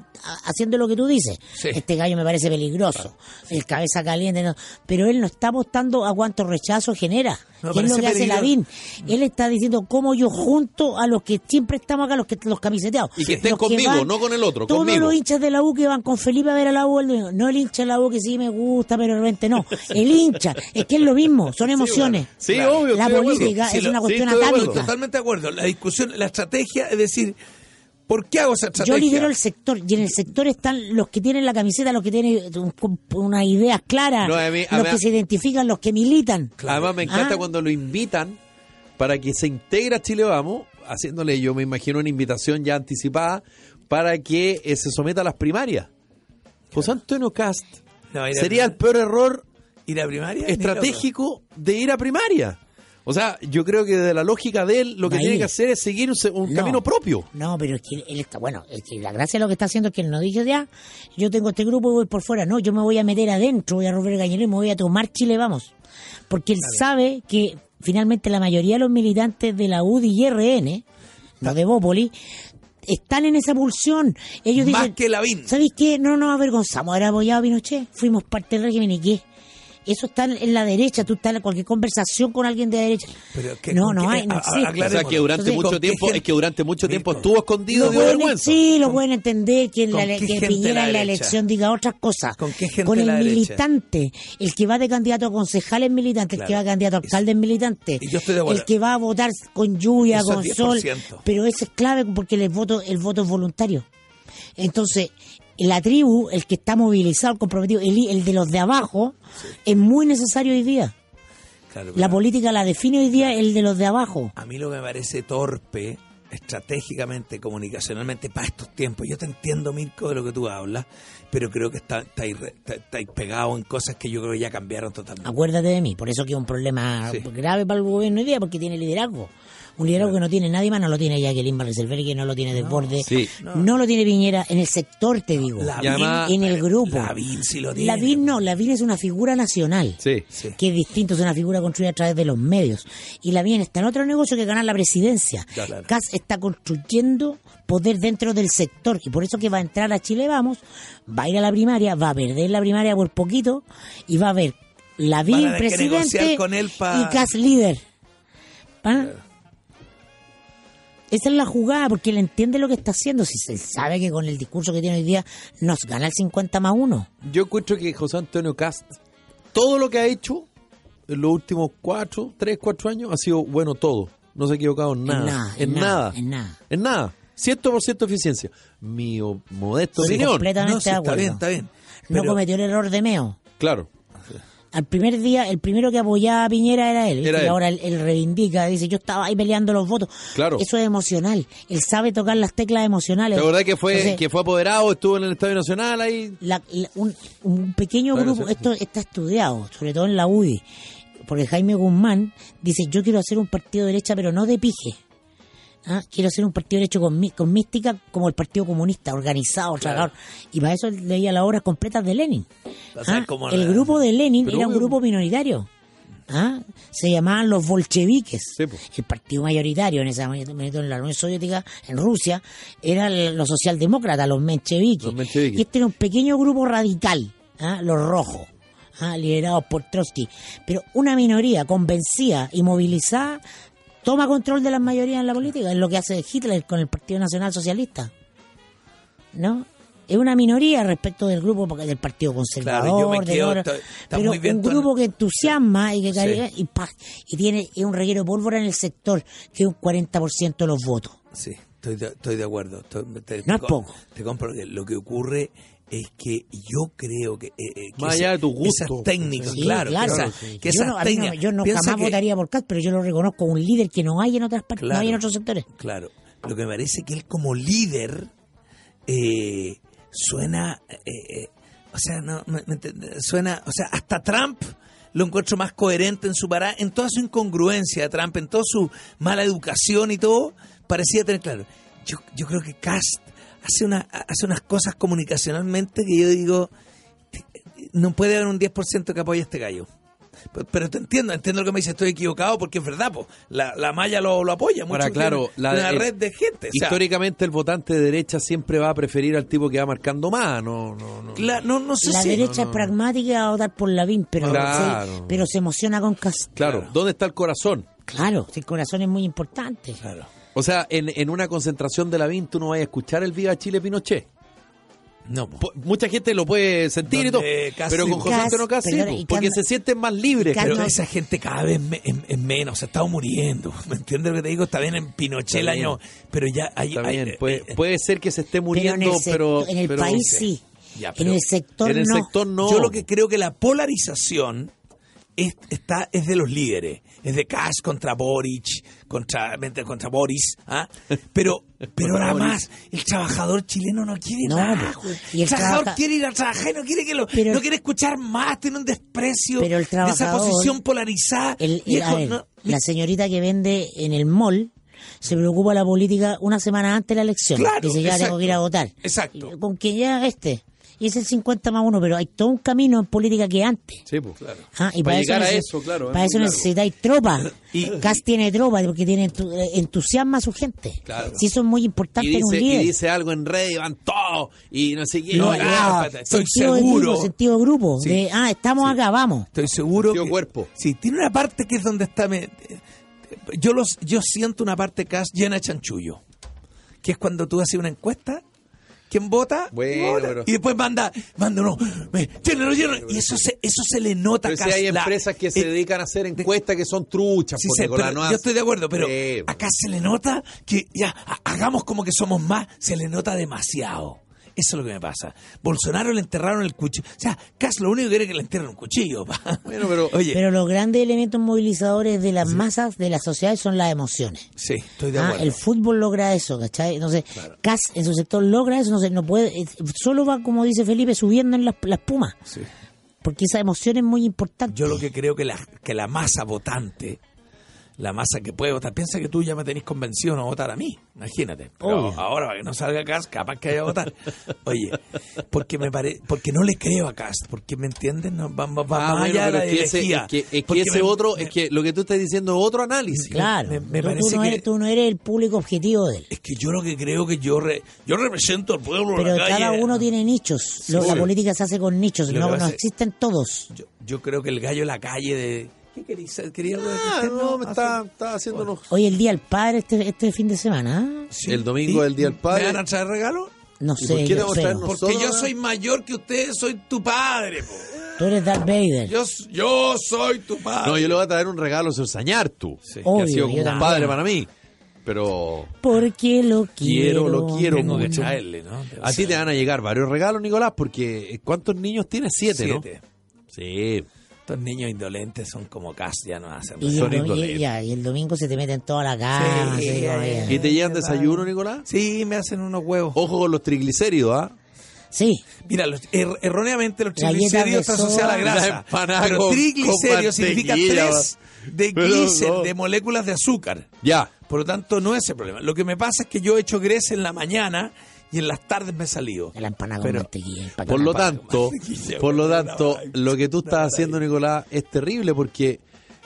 haciendo lo que tú dices. Sí. Este gallo me parece peligroso, el cabeza caliente, ¿no? pero él no está apostando a cuánto rechazo genera. No, que es lo que hace Lavín. Él está diciendo cómo yo junto a los que siempre estamos acá, los que los camiseteados. Y que estén Los conmigo, no con el otro, Todos conmigo. los hinchas de la U que van con Felipe a ver a la U, el- no el hincha de la U que sí me gusta, pero de repente no. (laughs) El hincha, es que es lo mismo, son emociones. Sí, Claro. obvio. La política es una cuestión de acuerdo. Totalmente de acuerdo. La discusión, la estrategia es decir, ¿por qué hago esa estrategia? Yo lidero el sector y en el sector están los que tienen la camiseta, los que tienen un- unas ideas claras, No, a mí- a los mí- que se identifican, los que militan. Además me encanta Ah. cuando lo invitan para que se integre a Chile Vamos, haciéndole yo me imagino una invitación ya anticipada para que eh, se someta a las primarias. José Antonio Cast No, sería el peor error ir a primaria. estratégico de ir a primaria. O sea, yo creo que de la lógica de él lo que a tiene que hacer es seguir un, un No. camino propio. No, pero es que él está, bueno, es que la gracia de lo que está haciendo es que él no dice ya, yo tengo este grupo y voy por fuera, no, yo me voy a meter adentro, voy a romper el y me voy a tomar Chile, vamos. Porque él sabe que finalmente la mayoría de los militantes de la UDI y RN, no de Bópoli, están en esa pulsión. Ellos Más dicen, que Lavín. ¿sabéis qué? No nos avergonzamos, era apoyado Pinochet, fuimos parte del régimen y qué. Eso está en la derecha, tú estás en cualquier conversación con alguien de la derecha. Pero que- no, ¿con no hay, no existe. O sea aclaremos. que durante Entonces, mucho ¿con qué tiempo, es que durante mucho tiempo estuvo escondido de pueden- vergüenza. sí, lo pueden entender que, en ¿Con la, que Piñera de en la la elección diga otras cosas. ¿Con qué gente Con el la derecha? militante, el que va de candidato a concejal es militante, el que va de candidato a alcalde es militante, Y yo estoy de acuerdo. el que va a votar con lluvia, Eso con 10%. sol, pero eso es clave porque el voto, el voto es voluntario. Entonces, la tribu, el que está movilizado, el comprometido, el, el de los de abajo, es muy necesario hoy día. Claro, La política la define hoy día el de los de abajo. A mí lo que me parece torpe, estratégicamente, comunicacionalmente, para estos tiempos. Yo te entiendo, Mirko, de lo que tú hablas, pero creo que está- estáis re- está- estáis pegados en cosas que yo creo que ya cambiaron totalmente. Acuérdate de mí, por eso que es un problema Sí. grave para el gobierno hoy día, porque tiene liderazgo. Un liderazgo que no tiene nadie más, no lo tiene Jacqueline Barreselberg, que no lo tiene Desborde, Sí. no. lo tiene Piñera, en el sector te digo, Y además- en el grupo. Lavín sí lo tiene. Lavín no, Lavín es una figura nacional. Sí. Sí. Que es distinto, es una figura construida a través de los medios. Y Lavín está en otro negocio que ganar la presidencia. Claro. Cas está construyendo poder dentro del sector. Y por eso que va a entrar a Chile Vamos, va a ir a la primaria, va a perder la primaria por poquito y va a ver Lavín presidente con él pa- y Cas líder. ¿Ah? Esa es la jugada, porque él entiende lo que está haciendo. Si se sabe que con el discurso que tiene hoy día nos gana el 50 más 1. Yo encuentro que José Antonio Cast, todo lo que ha hecho en los últimos cuatro, tres, cuatro años, ha sido bueno todo. No se ha equivocado en nada. En nada. En nada. En nada. 100% eficiencia. Mi modesto Sí, opinión. completamente No, sí, está bien, está bien. No cometió el error de Meo. Claro. Al primer día, el primero que apoyaba a Piñera era él. Era y él. ahora él, él reivindica, dice, yo estaba ahí peleando los votos. Claro. Eso es emocional. Él sabe tocar las teclas emocionales. ¿Te acordás que fue, Entonces, que fue apoderado, estuvo en el Estadio Nacional ahí? la- la- un, un pequeño Claro, grupo, sí. esto está estudiado, sobre todo en la UDI, porque Jaime Guzmán dice, yo quiero hacer un partido de derecha, pero no de pije. ¿Ah? Quiero hacer un partido derecho con, con mística como el Partido Comunista, organizado, trabajador. Y para eso leía las obras completas de Lenin. O sea, ¿Ah? como El la- grupo de Lenin Pero era un grupo minoritario. ¿Ah? Se llamaban los bolcheviques. Sí. El partido mayoritario en en la Unión Soviética, en Rusia, eran los socialdemócratas, los mencheviques. Los mencheviques. Y este era un pequeño grupo radical, ¿ah? los rojos, ¿ah? liderados por Trotsky. Pero una minoría convencida y movilizada toma control de las mayorías en la política. Es lo que hace Hitler con el Partido Nacional Socialista. ¿No? Es una minoría respecto del grupo del Partido Conservador, Claro, del quedo- está- está pero muy bien un grupo que entusiasma y que Sí. carga- y, pa, y tiene un reguero de pólvora en el sector que es un 40% de los votos. Sí, estoy de, estoy de acuerdo. Estoy- te, te compro que lo que ocurre es que yo creo que, eh, eh, que Más allá de tu gusto. esas técnicas, Sí, claro, claro. que, esa- Sí. que yo esas no, no- técnicas- yo no piensa jamás que- votaría por Cast, pero yo lo reconozco como un líder que no hay en otras partes, no hay en otros sectores. Claro, lo que me parece que él como líder eh, suena, eh, eh, o sea, no, me- suena, o sea, hasta Trump lo encuentro más coherente en su parada, en toda su incongruencia Trump, en toda su mala educación y todo, parecía tener claro. Yo, yo creo que Cast hace, una, hace unas cosas comunicacionalmente que yo digo, no puede haber un 10% que apoye a este gallo. Pero, pero te entiendo, entiendo lo que me dice, estoy equivocado porque es verdad, po. La, la malla lo, lo apoya mucho. Ahora, claro, tiene la- una el- red de gente. o sea, Históricamente el votante de derecha siempre va a preferir al tipo que va marcando más, no, no, no. la- no, no sé La si... derecha es pragmática y va a votar por Lavín, pero, Claro. se, pero se emociona con Cast. Claro. ¿dónde está el corazón? Claro, el corazón es muy importante. Claro. O sea, en, en una concentración de la VIN tú no vas a escuchar el Viva Chile Pinochet. No, po. Mucha gente lo puede sentir y todo, casi- pero con José Casi- Antonio po, y porque se sienten más libres. Pero no- esa gente cada vez me- es, es menos, se ha estado muriendo. (laughs) ¿Me entiendes lo que te digo? Está bien en Pinochet el año, pero ya hay... Está hay- bien, eh, puede, eh, puede ser que se esté Pero en muriendo, el, pero, en el pero- país sí. Ya, en el sector en el no. sector no. Yo lo que creo que la polarización es, está, es de los líderes. Es de Kass contra Boric, contra, contra Boris. ¿ah? Pero, (laughs) pero nada más, el trabajador chileno no quiere No, nada. pues, y el, el trabajador trabaja- quiere ir a trabajar y no quiere, que lo, Pero- no quiere escuchar más, tiene un desprecio Pero el de esa posición polarizada. El- el- ver, no- la señorita que vende en el mall se preocupa la política una semana antes de la elección. Claro, Dice, ya exacto. tengo que ir a votar. Exacto. Con que ya este. Y es el 50 más uno, pero hay todo un camino en política que antes. Sí, pues. Ah, y Para para, llegar a eso, claro, Para eso necesitáis tropas. (coughs) Y- Y Gas tiene tropas porque tiene eh, entusiasma a su gente. Claro. Sí, eso es muy importante Y en un dice, y líder. dice algo en red y van todos y no sé qué. No, No, ah, estoy seguro. grupo, sentido de grupo. Sí. de, ah, estamos acá, vamos. Estoy seguro Sentido que cuerpo. Sí, tiene una parte que es donde está me- yo los yo siento una parte Cass llena de chanchullo. Que es cuando tú haces una encuesta, ¿quién vota? Bueno, Vota. pero- Y después manda, manda no, me, llénalo, llénalo. Y eso se eso se le nota Pero si Cass, hay la- empresas que se eh, dedican a hacer encuestas que son truchas, Sí, la pero yo estoy de acuerdo, pero acá se le nota que ya ha- hagamos como que somos más, se le nota demasiado. Eso es lo que me pasa. Bolsonaro le enterraron el cuchillo. O sea, Cass lo único que quiere es que le entierren un cuchillo. pa. Bueno, pero- (laughs) Oye, Pero los grandes elementos movilizadores de las masas de la sociedad son las emociones. sí, estoy de Ah, acuerdo. el fútbol logra eso, ¿cachai? Entonces, Cas en su sector logra eso, no sé, no puede, solo va, como dice Felipe, subiendo en la, la espuma. Sí. Porque esa emoción es muy importante. Yo lo que creo que la, que la masa votante, la masa que puede votar, piensa que tú ya me tenés convencido a votar a mí, imagínate. Pero ahora para que no salga Cast, capaz que vaya a votar. Oye, porque me pare, porque no le creo a Cast, porque me entienden, no, va, va- va Ah, más bueno, allá de la es que ese, es que, es que ese me- otro, me- es que lo que tú estás diciendo es otro análisis. claro, me- me tú- tú, parece no que- eres, tú no eres el público objetivo de él. es que yo lo que creo que yo re- yo represento al pueblo de Pero la calle. cada uno tiene nichos. Lo- la política se hace con nichos, Lo no, que no existen todos. yo, yo creo que el gallo de la calle de ¿Qué querías? ¿Quería algo de Ah, no, me está, está haciendo unos... Hoy el Día del Padre este, este fin de semana. ¿ah? Sí. El domingo ¿Y es el Día del Padre. ¿Me van a traer regalo? No ¿Y sé, por qué yo traernos- Porque Nosotros, yo soy mayor que usted, soy tu padre. po. Tú eres Darth Vader. Yo, yo soy tu padre. No, yo le voy a traer un regalo, señor Sañartu, Sí. que Obvio, ha sido yo como un también. padre para mí. Pero Porque lo quiero. Quiero, lo quiero Tengo que mucho. traerle, ¿no? a ti te van a llegar varios regalos, Nicolás, porque eh, ¿cuántos niños tienes? Siete, Siete. ¿no? Sí. Estos niños indolentes son como casi, ya no hacen Y el, Son indolentes. ya, y el domingo se te mete en toda la. Sí, ya. ¿Y te llevan Ay, desayuno, Nicolás? Sí, me hacen unos huevos. Ojo con los triglicéridos, ¿ah? Sí, Mira, los- er- erróneamente los triglicéridos de está asociada a la grasa. Pero con- triglicéridos con significa tres de no. de moléculas de azúcar. Ya. Por lo tanto, no es el problema. Lo que me pasa es que yo he hecho grasa en la mañana y en las tardes me he salido. la empanada Pero- mantequilla. el Por lo tanto, (laughs) mantequilla, por lo tanto, lo que tú estás haciendo, Nicolás, es terrible porque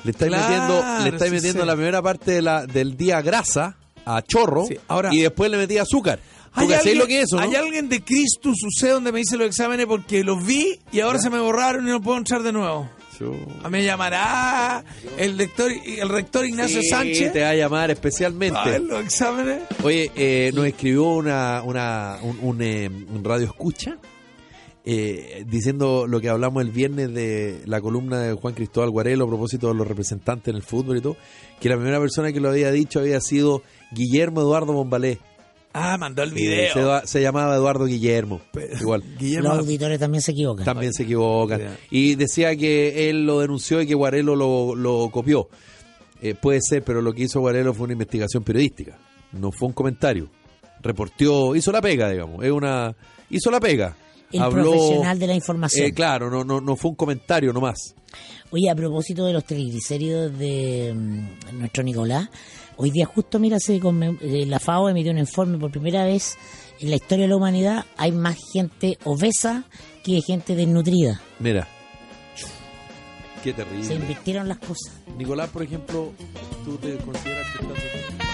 le estáis Claro, metiendo, le estáis sí metiendo sé. la primera parte de la, del día grasa a chorro Sí, ahora- y después le metí azúcar. ¿Tú cachai lo que es eso, no? hay alguien de Cristo sucede donde me hice los exámenes porque los vi y ahora se me borraron y no puedo entrar de nuevo. Ah, Me llamará el rector, el rector Ignacio Sí, Sánchez te va a llamar especialmente. a ver los exámenes. Oye, eh, nos escribió una, una, un, un, eh, un radio escucha eh, diciendo lo que hablamos el viernes de la columna de Juan Cristóbal Guarelo a propósito de los representantes en el fútbol y todo, que la primera persona que lo había dicho había sido Guillermo Eduardo Bombalé. Ah, mandó el video. se, se llamaba Eduardo Guillermo. Igual. (laughs) Guillermo, Los auditores también se equivocan. También se equivocan. Y decía que él lo denunció y que Guarelo lo, lo copió. Eh, puede ser, pero lo que hizo Guarelo fue una investigación periodística. No fue un comentario. Reportió, hizo la pega, digamos. Es una, hizo la pega. El profesional de la información. Eh, claro, no, no, no fue un comentario nomás. Oye, a propósito de los triglicéridos de mm, nuestro Nicolás, hoy día justo, mira, se eh, la FAO emitió un informe por primera vez en la historia de la humanidad. Hay más gente obesa que gente desnutrida. Mira. Qué Se terrible. invirtieron las cosas. Nicolás, por ejemplo, ¿tú te consideras que estás...